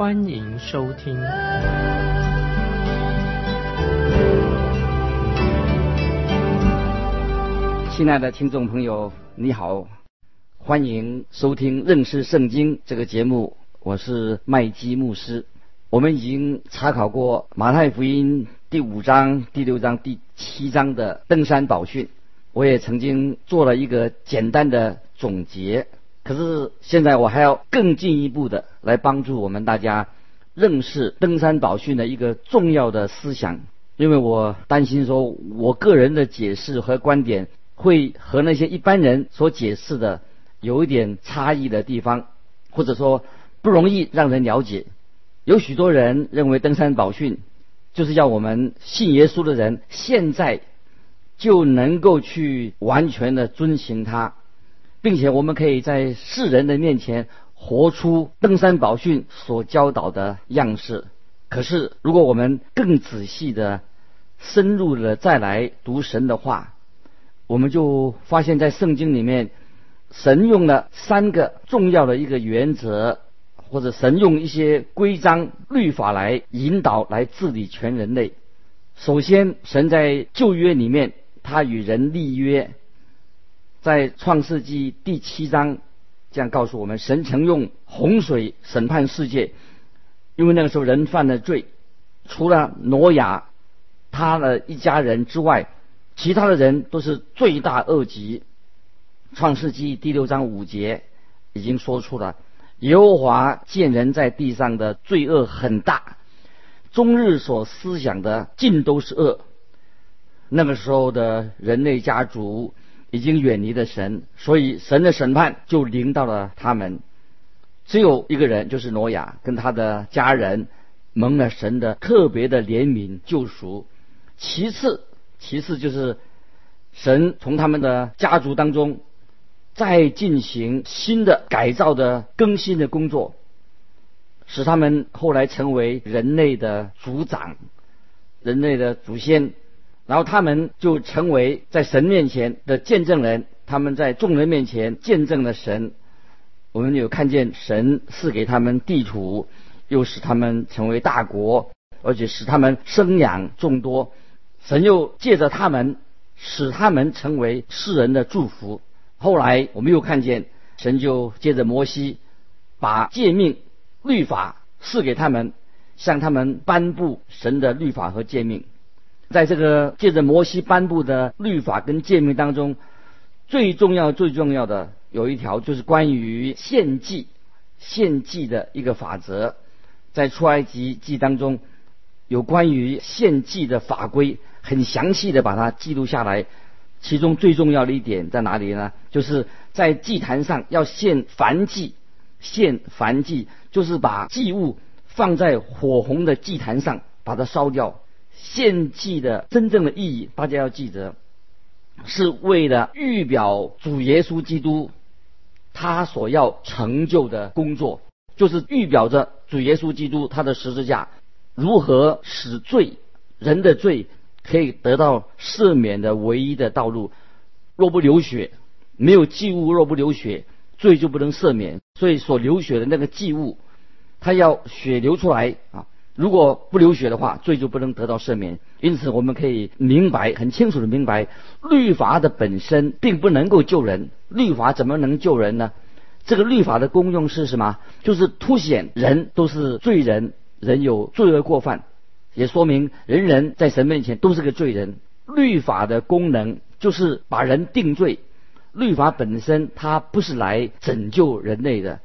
欢迎收听。亲爱的听众朋友，你好，欢迎收听认识圣经这个节目，我是麦基牧师。我们已经查考过马太福音。第五章、第六章、第七章的登山宝训，我也曾经做了一个简单的总结。可是现在我还要更进一步的来帮助我们大家认识登山宝训的一个重要的思想，因为我担心说我个人的解释和观点会和那些一般人所解释的有一点差异的地方，或者说不容易让人了解。有许多人认为登山宝训。就是要我们信耶稣的人现在就能够去完全的遵行它，并且我们可以在世人的面前活出登山宝训所教导的样式。可是，如果我们更仔细的、深入的再来读神的话，我们就发现，在圣经里面，神用了三个重要的一个原则。或者神用一些规章律法来引导、来治理全人类。首先，神在旧约里面，他与人立约，在创世纪第七章这样告诉我们：神曾用洪水审判世界，因为那个时候人犯了罪，除了挪亚他的一家人之外，其他的人都是罪大恶极。创世纪第六章五节已经说出了。耶和华见人在地上的罪恶很大，终日所思想的尽都是恶。那个时候的人类家族已经远离了神，所以神的审判就临到了他们。只有一个人，就是挪亚，跟他的家人蒙了神的特别的怜悯救赎。其次，其次就是神从他们的家族当中。再进行新的改造的更新的工作，使他们后来成为人类的族长、人类的祖先，然后他们就成为在神面前的见证人。他们在众人面前见证了神。我们有看见神赐给他们地土，又使他们成为大国，而且使他们生养众多。神又借着他们，使他们成为世人的祝福。后来我们又看见神就借着摩西，把诫命、律法赐给他们，向他们颁布神的律法和诫命。在这个借着摩西颁布的律法跟诫命当中，最重要、最重要的有一条就是关于献祭、献祭的一个法则。在出埃及记当中，有关于献祭的法规，很详细的把它记录下来。其中最重要的一点在哪里呢？就是在祭坛上要献燔祭，献燔祭就是把祭物放在火红的祭坛上，把它烧掉。献祭的真正的意义，大家要记得，是为了预表主耶稣基督他所要成就的工作，就是预表着主耶稣基督他的十字架如何使罪人的罪。可以得到赦免的唯一的道路，若不流血，没有祭物；若不流血，罪就不能赦免。所以所流血的那个祭物，它要血流出来啊！如果不流血的话，罪就不能得到赦免。因此，我们可以明白很清楚的明白，律法的本身并不能够救人。律法怎么能救人呢？这个律法的功用是什么？就是凸显人都是罪人，人有罪恶过犯。也说明人人在神面前都是个罪人。律法的功能就是把人定罪。律法本身它不是来拯救人类的，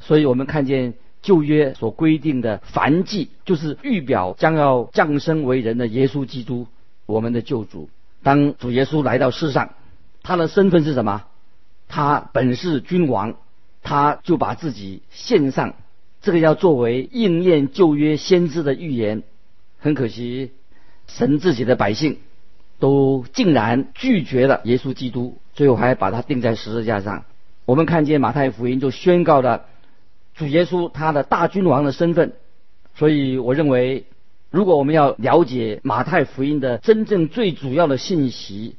所以我们看见旧约所规定的凡祭，就是预表将要降生为人的耶稣基督，我们的救主。当主耶稣来到世上，他的身份是什么？他本是君王，他就把自己献上。这个要作为应验旧约先知的预言。很可惜，神自己的百姓都竟然拒绝了耶稣基督，最后还把他钉在十字架上。我们看见马太福音就宣告了主耶稣他的大君王的身份。所以，我认为，如果我们要了解马太福音的真正最主要的信息，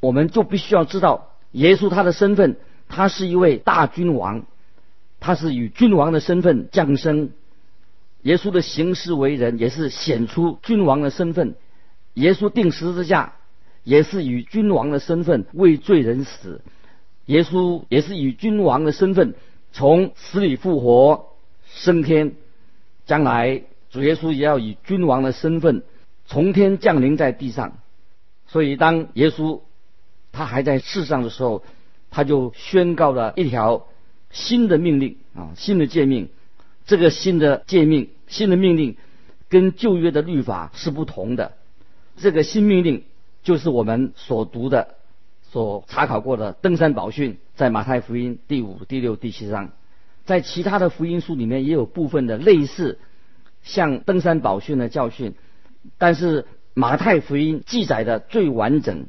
我们就必须要知道耶稣他的身份，他是一位大君王，他是以君王的身份降生。耶稣的行事为人也是显出君王的身份。耶稣定十字架也是以君王的身份为罪人死。耶稣也是以君王的身份从死里复活升天。将来主耶稣也要以君王的身份从天降临在地上。所以当耶稣他还在世上的时候，他就宣告了一条新的命令啊，新的诫命。这个新的诫命、新的命令跟旧约的律法是不同的。这个新命令就是我们所读的、所查考过的登山宝训，在马太福音第五、第六、第七章，在其他的福音书里面也有部分的类似像登山宝训的教训，但是马太福音记载的最完整。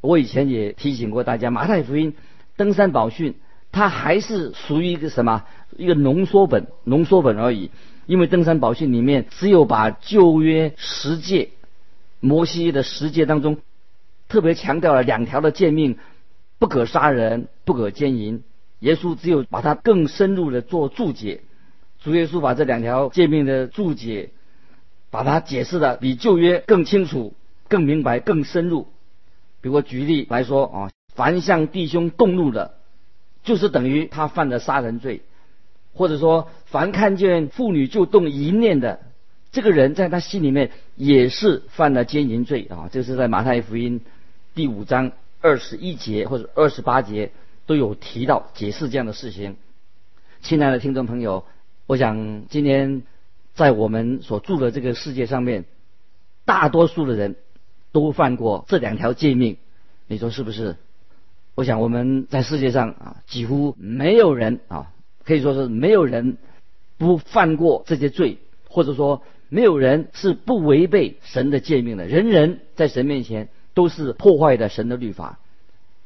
我以前也提醒过大家，马太福音登山宝训它还是属于一个什么？一个浓缩本，浓缩本而已。因为登山宝训里面只有把旧约十诫、摩西的十诫当中特别强调了两条的诫命：不可杀人，不可奸淫。耶稣只有把它更深入的做注解。主耶稣把这两条诫命的注解，把它解释的比旧约更清楚、更明白、更深入。比如举例来说啊，凡向弟兄动怒的，就是等于他犯了杀人罪；或者说，凡看见妇女就动淫念的，这个人在他心里面也是犯了奸淫罪啊。这是在马太福音第五章二十一节或者二十八节都有提到解释这样的事情。亲爱的听众朋友，我想今天在我们所住的这个世界上面，大多数的人。都犯过这两条诫命，你说是不是？我想我们在世界上啊，几乎没有人啊，可以说是没有人不犯过这些罪，或者说没有人是不违背神的诫命的。人人在神面前都是破坏的神的律法。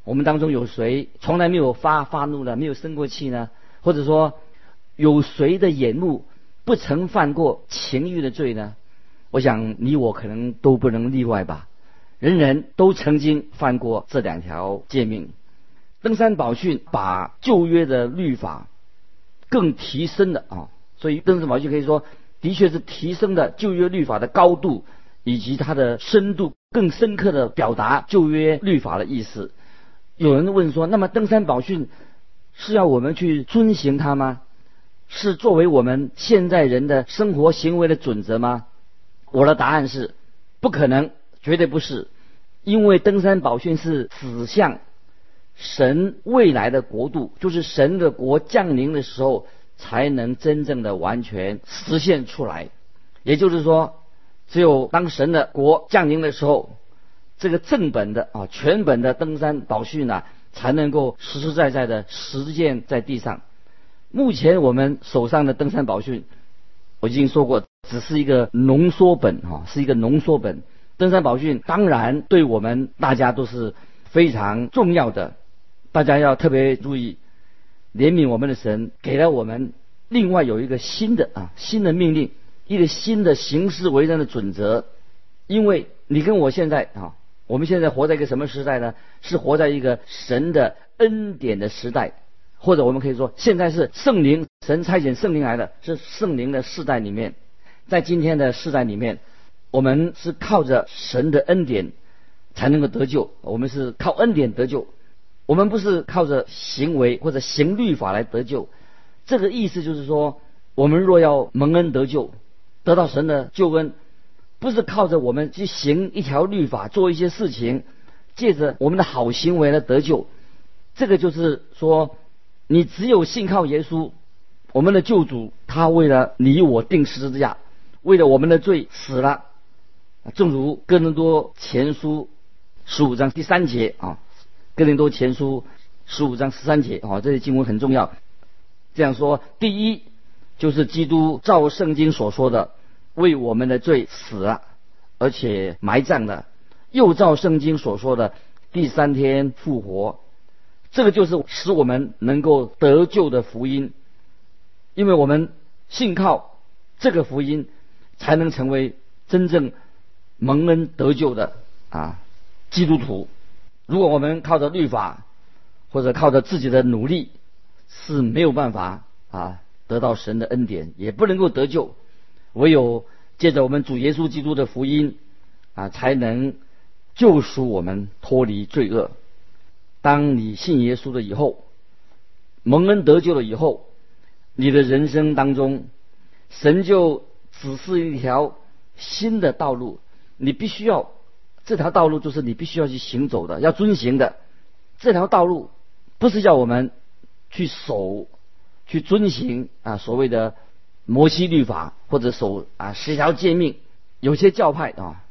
我们当中有谁从来没有发发怒的，没有生过气呢？或者说有谁的眼目不曾犯过情欲的罪呢？我想你我可能都不能例外吧。人人都曾经犯过这两条诫命。登山宝训把旧约的律法更提升了啊，所以登山宝训可以说的确是提升了旧约律法的高度以及它的深度，更深刻的表达旧约律法的意思。有人问说：那么登山宝训是要我们去遵循它吗？是作为我们现在人的生活行为的准则吗？我的答案是不可能。绝对不是，因为登山宝训是指向神未来的国度，就是神的国降临的时候才能真正的完全实现出来。也就是说，只有当神的国降临的时候，这个正本的啊全本的登山宝训呢，才能够实实在在的实践在地上。目前我们手上的登山宝训，我已经说过，只是一个浓缩本哈，是一个浓缩本。登山宝训当然对我们大家都是非常重要的，大家要特别注意，怜悯我们的神给了我们另外有一个新的啊新的命令，一个新的行事为人的准则。因为你跟我现在啊，我们现在活在一个什么时代呢？是活在一个神的恩典的时代，或者我们可以说现在是圣灵神差遣圣灵来的，是圣灵的世代里面，在今天的世代里面。我们是靠着神的恩典才能够得救，我们是靠恩典得救，我们不是靠着行为或者行律法来得救。这个意思就是说，我们若要蒙恩得救，得到神的救恩，不是靠着我们去行一条律法，做一些事情，借着我们的好行为来得救。这个就是说，你只有信靠耶稣，我们的救主，他为了你我定十字架，为了我们的罪死了。正如哥林多前书十五章第三节啊，哥林多前书十五章十三节啊，这些经文很重要。这样说，第一就是基督照圣经所说的，为我们的罪死了，而且埋葬了，又照圣经所说的第三天复活。这个就是使我们能够得救的福音，因为我们信靠这个福音，才能成为真正蒙恩得救的啊基督徒。如果我们靠着律法或者靠着自己的努力，是没有办法啊得到神的恩典，也不能够得救。唯有借着我们主耶稣基督的福音啊，才能救赎我们脱离罪恶。当你信耶稣了以后，蒙恩得救了以后，你的人生当中，神就指示一条新的道路，你必须要这条道路就是你必须要去行走的，要遵行的。这条道路不是叫我们去守、去遵行啊所谓的摩西律法或者守啊十条诫命。有些教派啊，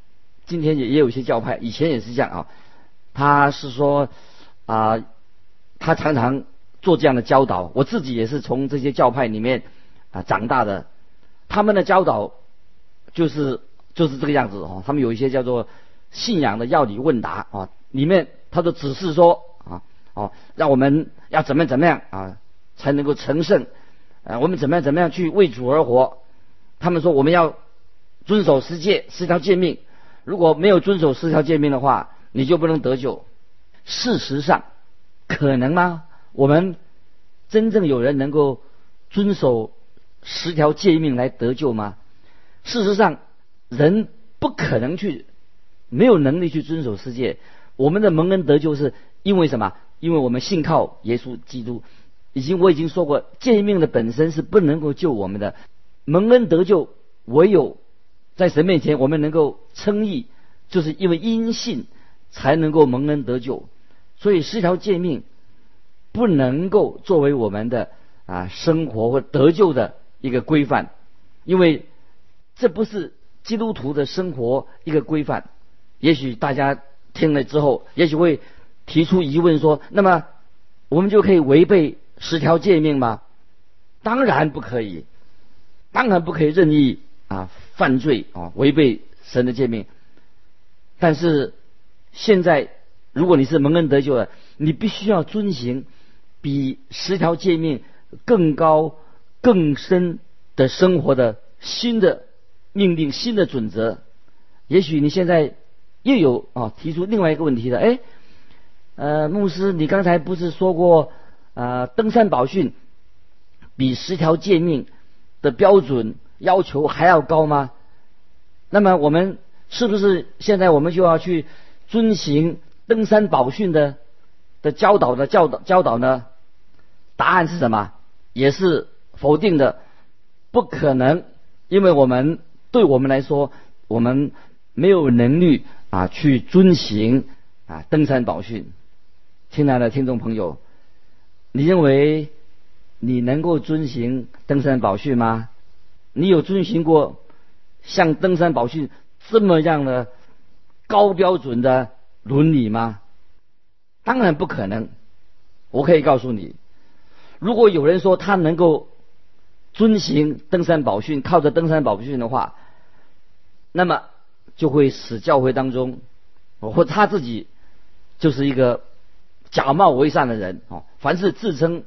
今天也也有一些教派，以前也是这样啊，他是说。啊，他常常做这样的教导。我自己也是从这些教派里面啊长大的。他们的教导就是就是这个样子哦。他们有一些叫做信仰的要理问答啊，里面他都只是说啊哦，让我们要怎么怎么样啊才能够成圣啊，我们怎么样怎么样去为主而活。他们说我们要遵守十诫十条诫命，如果没有遵守十条诫命的话，你就不能得救。事实上，可能吗？我们真正有人能够遵守十条诫命来得救吗？事实上，人不可能去，没有能力去遵守世界。我们的蒙恩得救是因为什么？因为我们信靠耶稣基督。已经我已经说过，诫命的本身是不能够救我们的。蒙恩得救，唯有在神面前我们能够称义，就是因为因信。才能够蒙恩得救，所以十条诫命不能够作为我们的啊生活或得救的一个规范，因为这不是基督徒的生活一个规范。也许大家听了之后，也许会提出疑问说：那么我们就可以违背十条诫命吗？当然不可以，当然不可以任意啊犯罪啊违背神的诫命，但是。现在，如果你是蒙恩得救的，你必须要遵行比十条诫命更高、更深的生活的新的命令、新的准则。也许你现在又有啊提出另外一个问题了，哎，呃，牧师，你刚才不是说过啊，登山宝训比十条诫命的标准要求还要高吗？那么我们是不是现在我们就要去？遵行登山宝训的的教导的教导教导呢？答案是什么？也是否定的，不可能，因为我们对我们来说，我们没有能力啊去遵行啊登山宝训。亲爱的听众朋友，你认为你能够遵循登山宝训吗？你有遵循过像登山宝训这么样的？高标准的伦理吗？当然不可能。我可以告诉你，如果有人说他能够遵循登山宝训，靠着登山宝训的话，那么就会使教会当中，或他自己就是一个假冒为善的人哦。凡是自称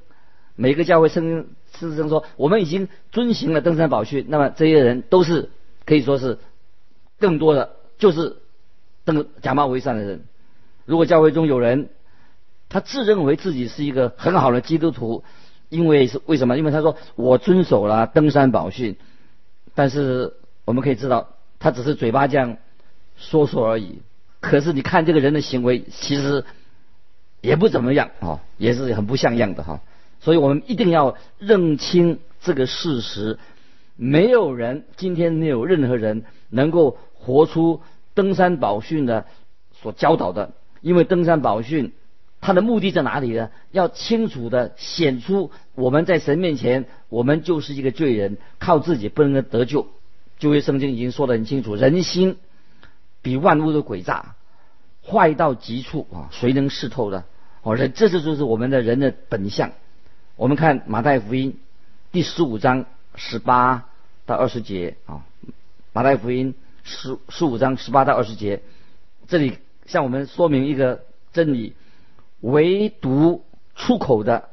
每个教会称自称说我们已经遵循了登山宝训，那么这些人都是可以说是更多的就是。登假冒为善的人，如果教会中有人，他自认为自己是一个很好的基督徒，因为是为什么？因为他说我遵守了登山宝训，但是我们可以知道，他只是嘴巴这样说说而已。可是你看这个人的行为，其实也不怎么样啊，也是很不像样的哈。所以我们一定要认清这个事实：没有人，今天没有任何人能够活出。登山宝训的所教导的，因为登山宝训它的目的在哪里呢？要清楚的显出我们在神面前，我们就是一个罪人，靠自己不能得救。旧约圣经已经说得很清楚，人心比万物都诡诈，坏到极处啊！谁能识透的？哦，人这是就是我们的人的本相。我们看马太福音第十五章十八到二十节啊，马太福音十十五章十八到二十节，这里向我们说明一个真理：唯独出口的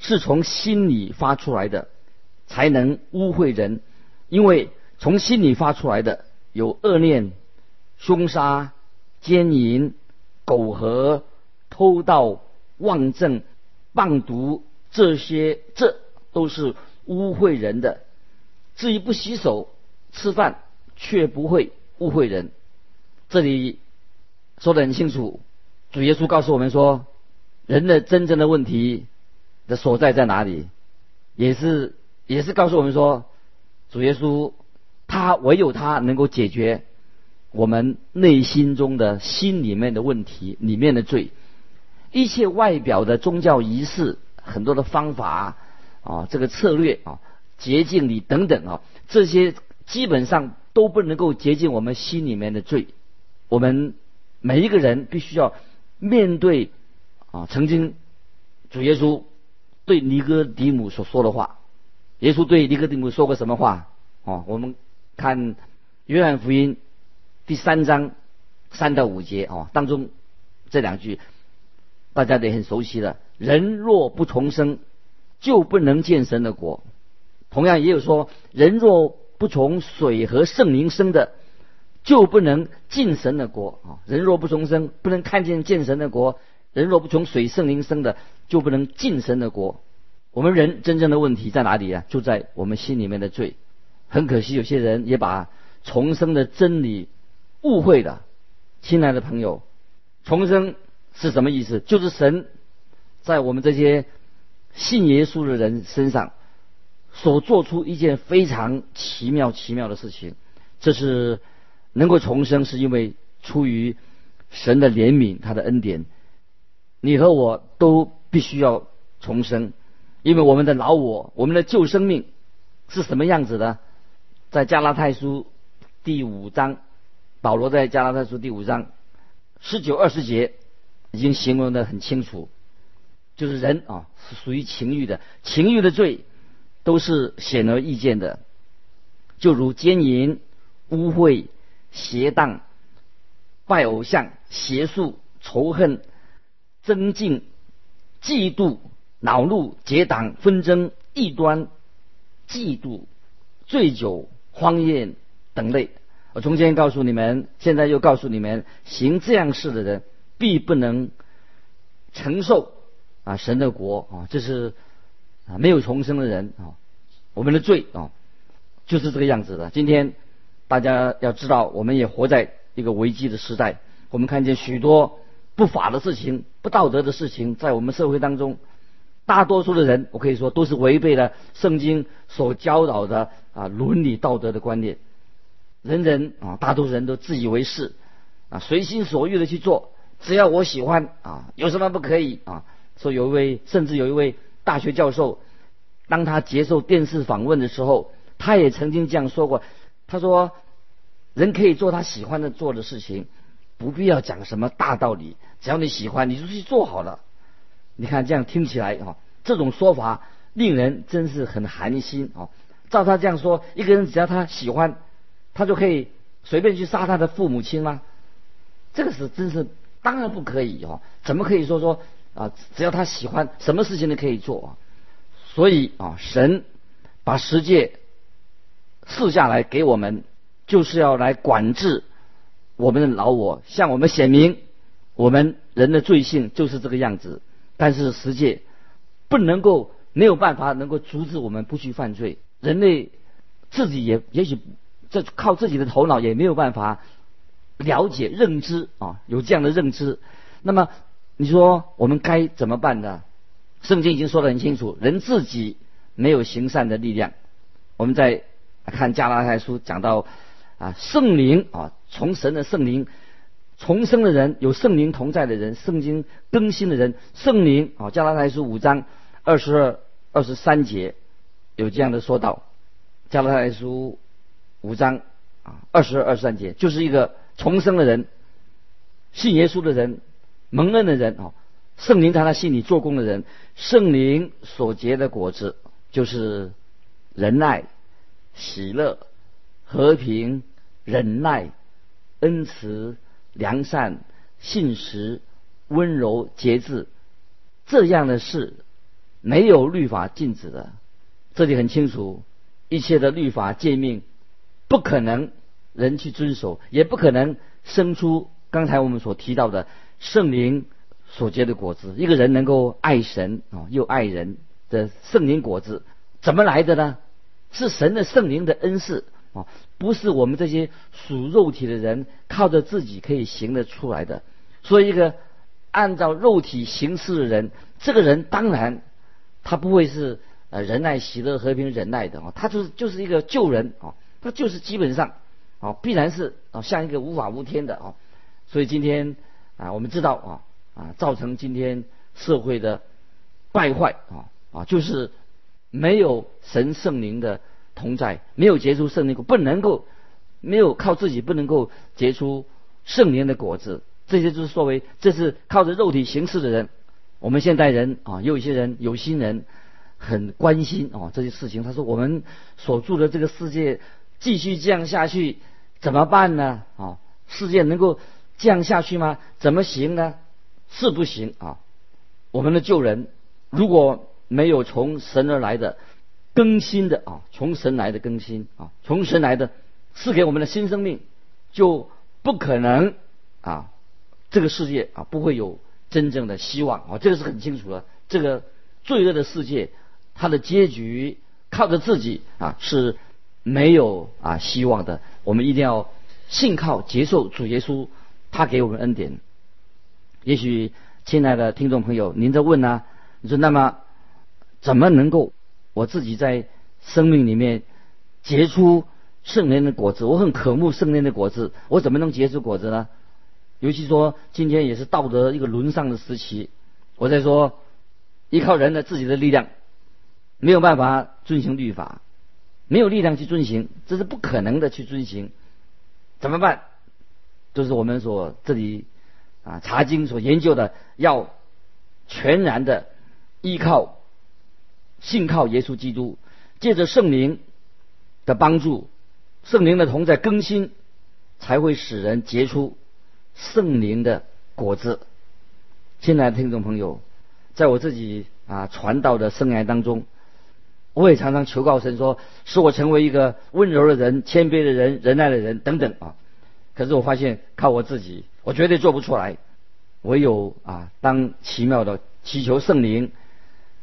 是从心里发出来的，才能污秽人，因为从心里发出来的有恶念、凶杀、奸淫、苟合、偷盗、妄政、谤毒，这些这都是污秽人的。至于不洗手吃饭，却不会污秽人。这里说得很清楚，主耶稣告诉我们说，人的真正的问题的所在在哪里？也是也是告诉我们说，主耶稣他唯有他能够解决我们内心中的心里面的问题，里面的罪。一切外表的宗教仪式，很多的方法啊，这个策略啊，洁净礼等等啊，这些基本上都不能够洁净我们心里面的罪。我们每一个人必须要面对啊，曾经主耶稣对尼哥底母所说的话。耶稣对尼哥底母说过什么话？哦，我们看约翰福音第三章三到五节哦，当中这两句。大家得很熟悉的，人若不重生，就不能见神的国。同样也有说，人若不从水和圣灵生的，就不能进神的国啊。人若不重生，不能看见见神的国；人若不从水圣灵生的，就不能进神的国。我们人真正的问题在哪里啊？就在我们心里面的罪。很可惜，有些人也把重生的真理误会了。亲爱的朋友，重生。是什么意思？就是神在我们这些信耶稣的人身上所做出一件非常奇妙奇妙的事情。这是能够重生，是因为出于神的怜悯，他的恩典。你和我都必须要重生，因为我们的老我，我们的旧生命是什么样子的？在加拉太书第五章，保罗在加拉太书第五章十九二十节。已经形容的很清楚，就是人啊是属于情欲的，情欲的罪都是显而易见的，就如奸淫、污秽、邪荡、拜偶像、邪术、仇恨、增进、嫉妒、恼怒、结党、纷争、异端、嫉妒、醉酒、荒宴等类。我从前告诉你们，现在又告诉你们，行这样事的人。必不能承受啊神的国啊，这是啊没有重生的人啊，我们的罪啊就是这个样子的。今天大家要知道，我们也活在一个危机的时代，我们看见许多不法的事情、不道德的事情在我们社会当中。大多数的人，我可以说都是违背了圣经所教导的啊伦理道德的观念。人人啊，大多数人都自以为是啊，随心所欲的去做。只要我喜欢啊，有什么不可以啊？说有一位，甚至有一位大学教授，当他接受电视访问的时候，他也曾经这样说过。他说：“人可以做他喜欢的做的事情，不必要讲什么大道理，只要你喜欢，你就去做好了。”你看这样听起来啊，这种说法令人真是很寒心啊。照他这样说，一个人只要他喜欢，他就可以随便去杀他的父母亲吗？这个是真是。当然不可以哦，怎么可以说说啊？只要他喜欢，什么事情都可以做啊。所以啊，神把十诫赐下来给我们，就是要来管制我们的老我，向我们显明我们人的罪性就是这个样子。但是十诫不能够没有办法能够阻止我们不去犯罪，人类自己也也许这靠自己的头脑也没有办法。了解认知啊，有这样的认知，那么你说我们该怎么办呢？圣经已经说得很清楚，人自己没有行善的力量。我们在看加拉太书讲到啊，圣灵啊，从神的圣灵重生的人，有圣灵同在的人，圣经更新的人，圣灵啊，加拉太书五章二十二、二十三节有这样的说道。加拉太书五章啊，二十二、二十三节就是一个。重生的人，信耶稣的人，蒙恩的人啊，圣灵在他心里做工的人，圣灵所结的果子就是仁爱、喜乐、和平、忍耐、恩慈、良善、信实、温柔、节制，这样的事没有律法禁止的。这里很清楚，一切的律法诫命不可能人去遵守，也不可能生出刚才我们所提到的圣灵所结的果子。一个人能够爱神啊，又爱人的圣灵果子，怎么来的呢？是神的圣灵的恩赐啊，不是我们这些属肉体的人靠着自己可以行得出来的。所以，一个按照肉体行事的人，这个人当然他不会是。呃，仁爱、喜乐、和平、忍耐的啊，他就是就是一个救人啊，他就是基本上啊，必然是啊，像一个无法无天的啊，所以今天啊，我们知道啊啊，造成今天社会的败坏啊啊，就是没有神圣灵的同在，没有结出圣灵果，不能够没有靠自己不能够结出圣灵的果子，这些就是作为这是靠着肉体行事的人，我们现代人啊，有一些人有心人。很关心哦这些事情。他说：“我们所住的这个世界继续这样下去怎么办呢？啊，世界能够这样下去吗？怎么行呢？是不行啊！我们的救人如果没有从神而来的更新的啊，从神来的更新啊，从神来的赐给我们的新生命，就不可能啊，这个世界啊不会有真正的希望啊，这个是很清楚的。这个罪恶的世界。”它的结局靠着自己啊是没有啊希望的。我们一定要信靠接受主耶稣，他给我们恩典。也许亲爱的听众朋友，您在问呢？你说那么怎么能够我自己在生命里面结出圣灵的果子？我很渴慕圣灵的果子，我怎么能结出果子呢？尤其说今天也是道德一个沦丧的时期，我在说依靠人的自己的力量。没有办法遵行律法，没有力量去遵行，这是不可能的去遵行，怎么办？就是我们所这里啊查经所研究的，要全然的依靠、信靠耶稣基督，借着圣灵的帮助，圣灵的同在更新，才会使人结出圣灵的果子。亲爱的听众朋友，在我自己啊传道的生涯当中。我也常常求告神说，使我成为一个温柔的人、谦卑的人、仁爱的人等等啊。可是我发现靠我自己，我绝对做不出来。唯有啊，当奇妙的祈求圣灵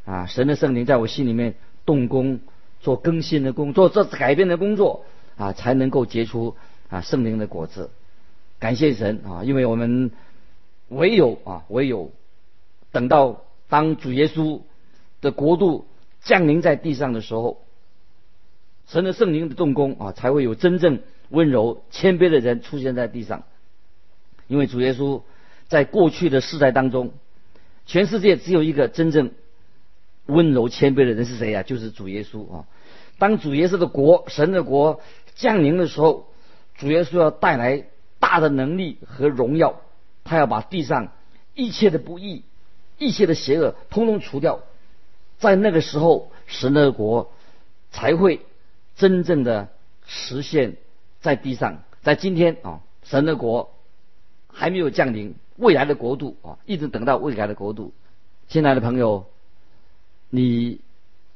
啊，神的圣灵在我心里面动工，做更新的工作，做改变的工作啊，才能够结出啊圣灵的果子。感谢神啊，因为我们唯有啊，唯有等到当主耶稣的国度。降临在地上的时候，神的圣灵的动工啊，才会有真正温柔谦卑的人出现在地上。因为主耶稣在过去的世代当中，全世界只有一个真正温柔谦卑的人是谁呀？就是主耶稣啊！当主耶稣的国、神的国降临的时候，主耶稣要带来大的能力和荣耀，他要把地上一切的不义、一切的邪恶，通通除掉。在那个时候，神的国才会真正的实现，在地上。在今天啊，神的国还没有降临，未来的国度啊，一直等到未来的国度。亲爱的朋友，你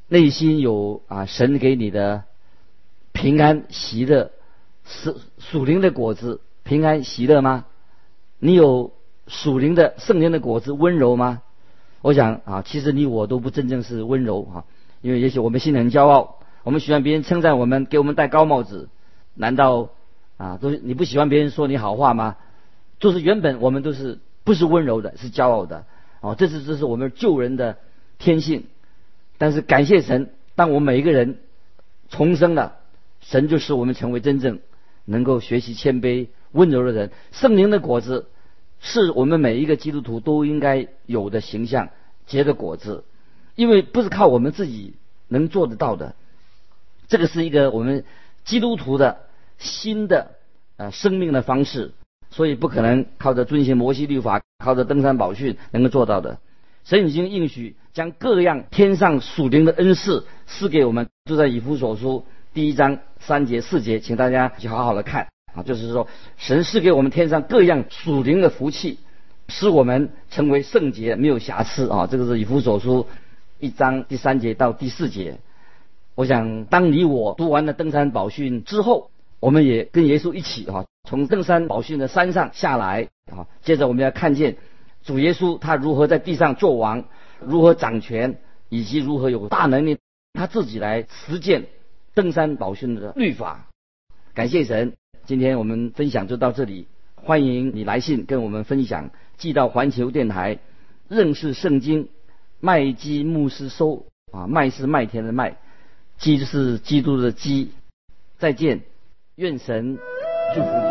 内心有啊神给你的平安喜乐，是属灵的果子，平安喜乐吗？你有属灵的圣灵的果子，温柔吗？我想啊，其实你我都不真正是温柔啊，因为也许我们心里很骄傲，我们喜欢别人称赞我们，给我们戴高帽子。难道啊，都是你不喜欢别人说你好话吗？就是原本我们都是不是温柔的，是骄傲的。哦，这是这是我们救人的天性。但是感谢神，当我们每一个人重生了，神就使我们成为真正能够学习谦卑、温柔的人。圣灵的果子。是我们每一个基督徒都应该有的形象结的果子，因为不是靠我们自己能做得到的。这个是一个我们基督徒的新的呃生命的方式，所以不可能靠着遵循摩西律法、靠着登山宝训能够做到的。神已经应许将各样天上属灵的恩赐赐给我们，就在以弗所书第一章三节四节，请大家去好好的看啊，就是说神赐给我们天上各样属灵的福气，使我们成为圣洁，没有瑕疵啊。这个是以弗所书一章第三节到第四节。我想，当你我读完了登山宝训之后，我们也跟耶稣一起啊，从登山宝训的山上下来啊。接着我们要看见主耶稣他如何在地上做王，如何掌权，以及如何有大能力，他自己来实践登山宝训的律法。感谢神，今天我们分享就到这里。欢迎你来信跟我们分享，寄到环球电台认识圣经麦基牧师收啊，麦是麦田的麦。基是基督的基，再见，愿神祝福你。